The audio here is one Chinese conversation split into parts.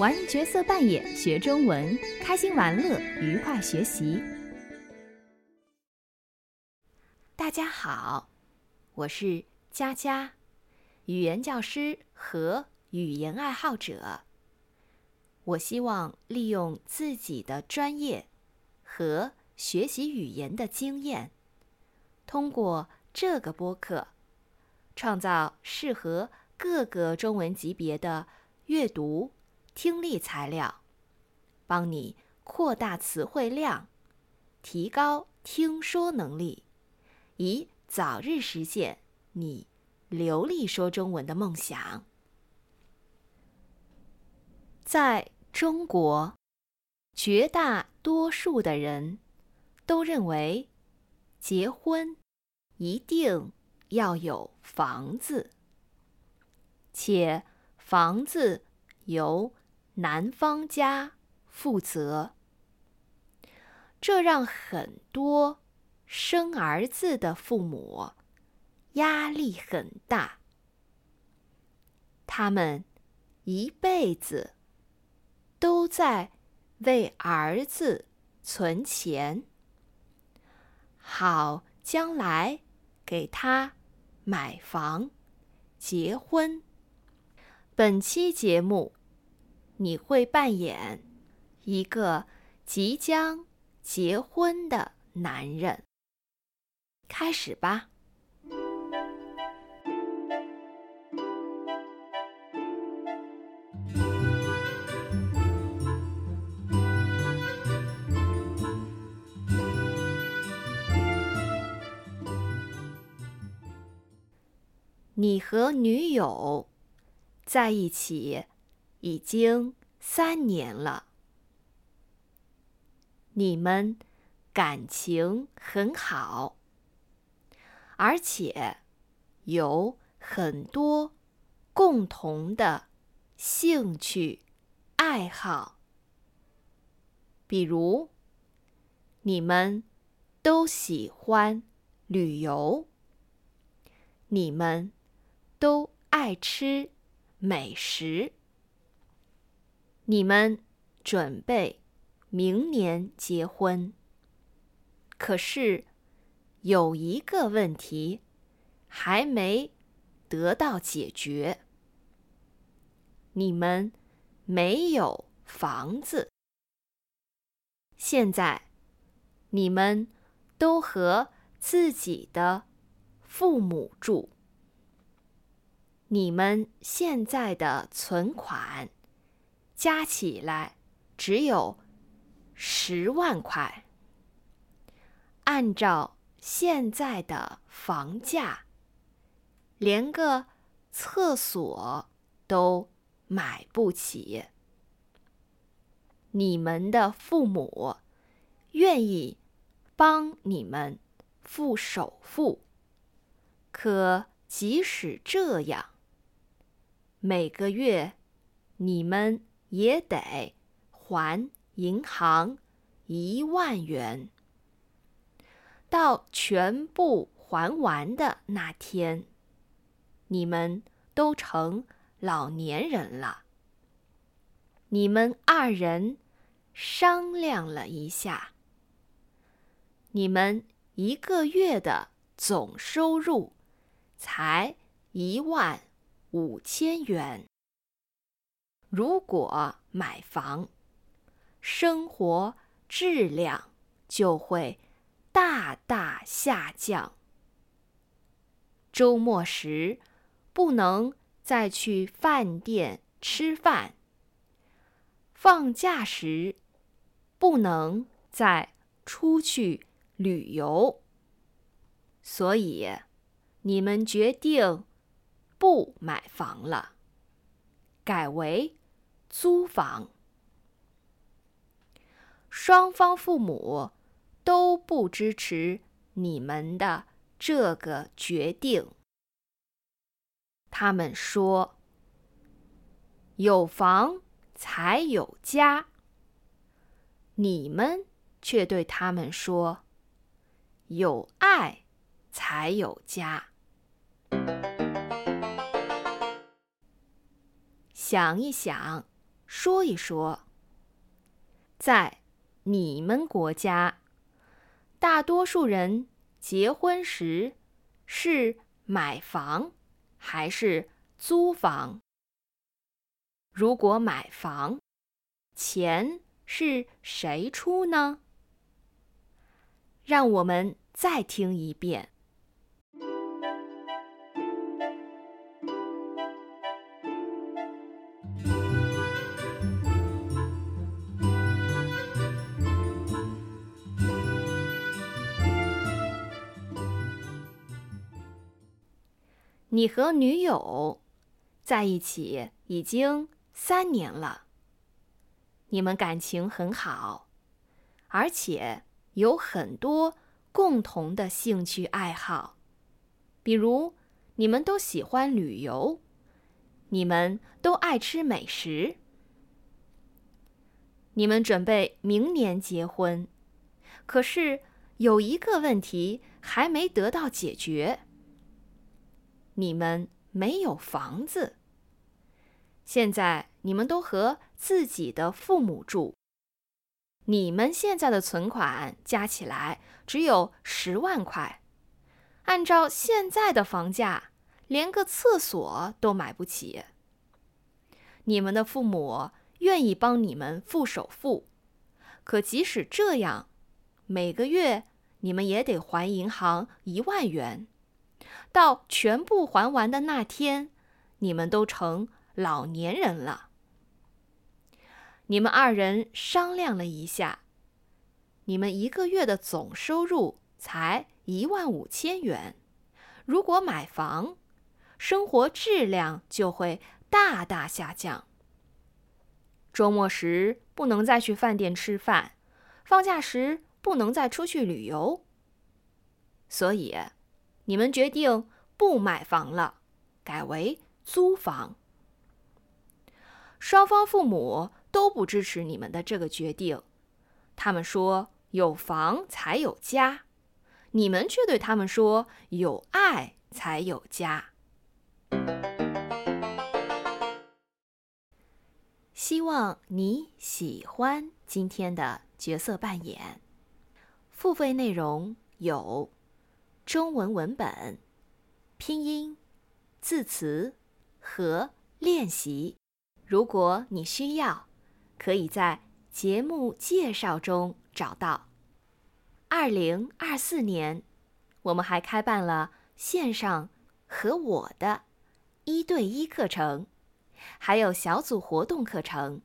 玩角色扮演，学中文，开心玩乐，愉快学习。大家好，我是佳佳，语言教师和语言爱好者。我希望利用自己的专业和学习语言的经验，通过这个播客，创造适合各个中文级别的阅读。听力材料，帮你扩大词汇量，提高听说能力，以早日实现你流利说中文的梦想。在中国，绝大多数的人都认为，结婚一定要有房子，且房子由男方家负责，这让很多生儿子的父母压力很大。他们一辈子都在为儿子存钱，好将来给他买房、结婚。本期节目。你会扮演一个即将结婚的男人。开始吧。你和女友在一起。已经三年了，你们感情很好，而且有很多共同的兴趣爱好，比如你们都喜欢旅游，你们都爱吃美食。你们准备明年结婚，可是有一个问题还没得到解决。你们没有房子，现在你们都和自己的父母住。你们现在的存款。加起来只有十万块。按照现在的房价，连个厕所都买不起。你们的父母愿意帮你们付首付，可即使这样，每个月你们。也得还银行一万元。到全部还完的那天，你们都成老年人了。你们二人商量了一下，你们一个月的总收入才一万五千元。如果买房，生活质量就会大大下降。周末时不能再去饭店吃饭，放假时不能再出去旅游，所以你们决定不买房了，改为。租房，双方父母都不支持你们的这个决定。他们说：“有房才有家。”你们却对他们说：“有爱才有家。”想一想。说一说，在你们国家，大多数人结婚时是买房还是租房？如果买房，钱是谁出呢？让我们再听一遍。你和女友在一起已经三年了，你们感情很好，而且有很多共同的兴趣爱好，比如你们都喜欢旅游，你们都爱吃美食，你们准备明年结婚，可是有一个问题还没得到解决。你们没有房子。现在你们都和自己的父母住。你们现在的存款加起来只有十万块，按照现在的房价，连个厕所都买不起。你们的父母愿意帮你们付首付，可即使这样，每个月你们也得还银行一万元。到全部还完的那天，你们都成老年人了。你们二人商量了一下，你们一个月的总收入才一万五千元。如果买房，生活质量就会大大下降。周末时不能再去饭店吃饭，放假时不能再出去旅游。所以。你们决定不买房了，改为租房。双方父母都不支持你们的这个决定，他们说有房才有家，你们却对他们说有爱才有家。希望你喜欢今天的角色扮演。付费内容有。中文文本、拼音、字词和练习。如果你需要，可以在节目介绍中找到。二零二四年，我们还开办了线上和我的一对一课程，还有小组活动课程。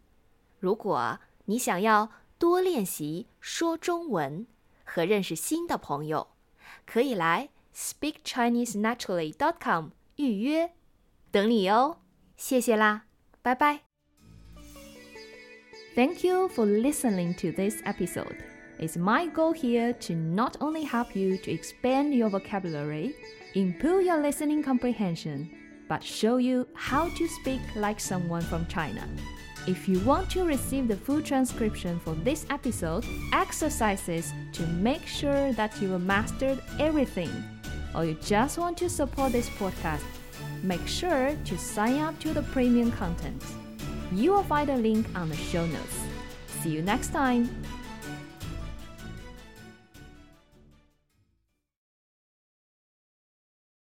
如果你想要多练习说中文和认识新的朋友，可以来 speakchinesenaturally.com 预约，等你哦，谢谢啦，拜拜。Thank you for listening to this episode. It's my goal here to not only help you to expand your vocabulary, improve your listening comprehension, but show you how to speak like someone from China. If you want to receive the full transcription for this episode, exercises to make sure that you have mastered everything, or you just want to support this podcast, make sure to sign up to the premium content. You will find a link on the show notes. See you next time.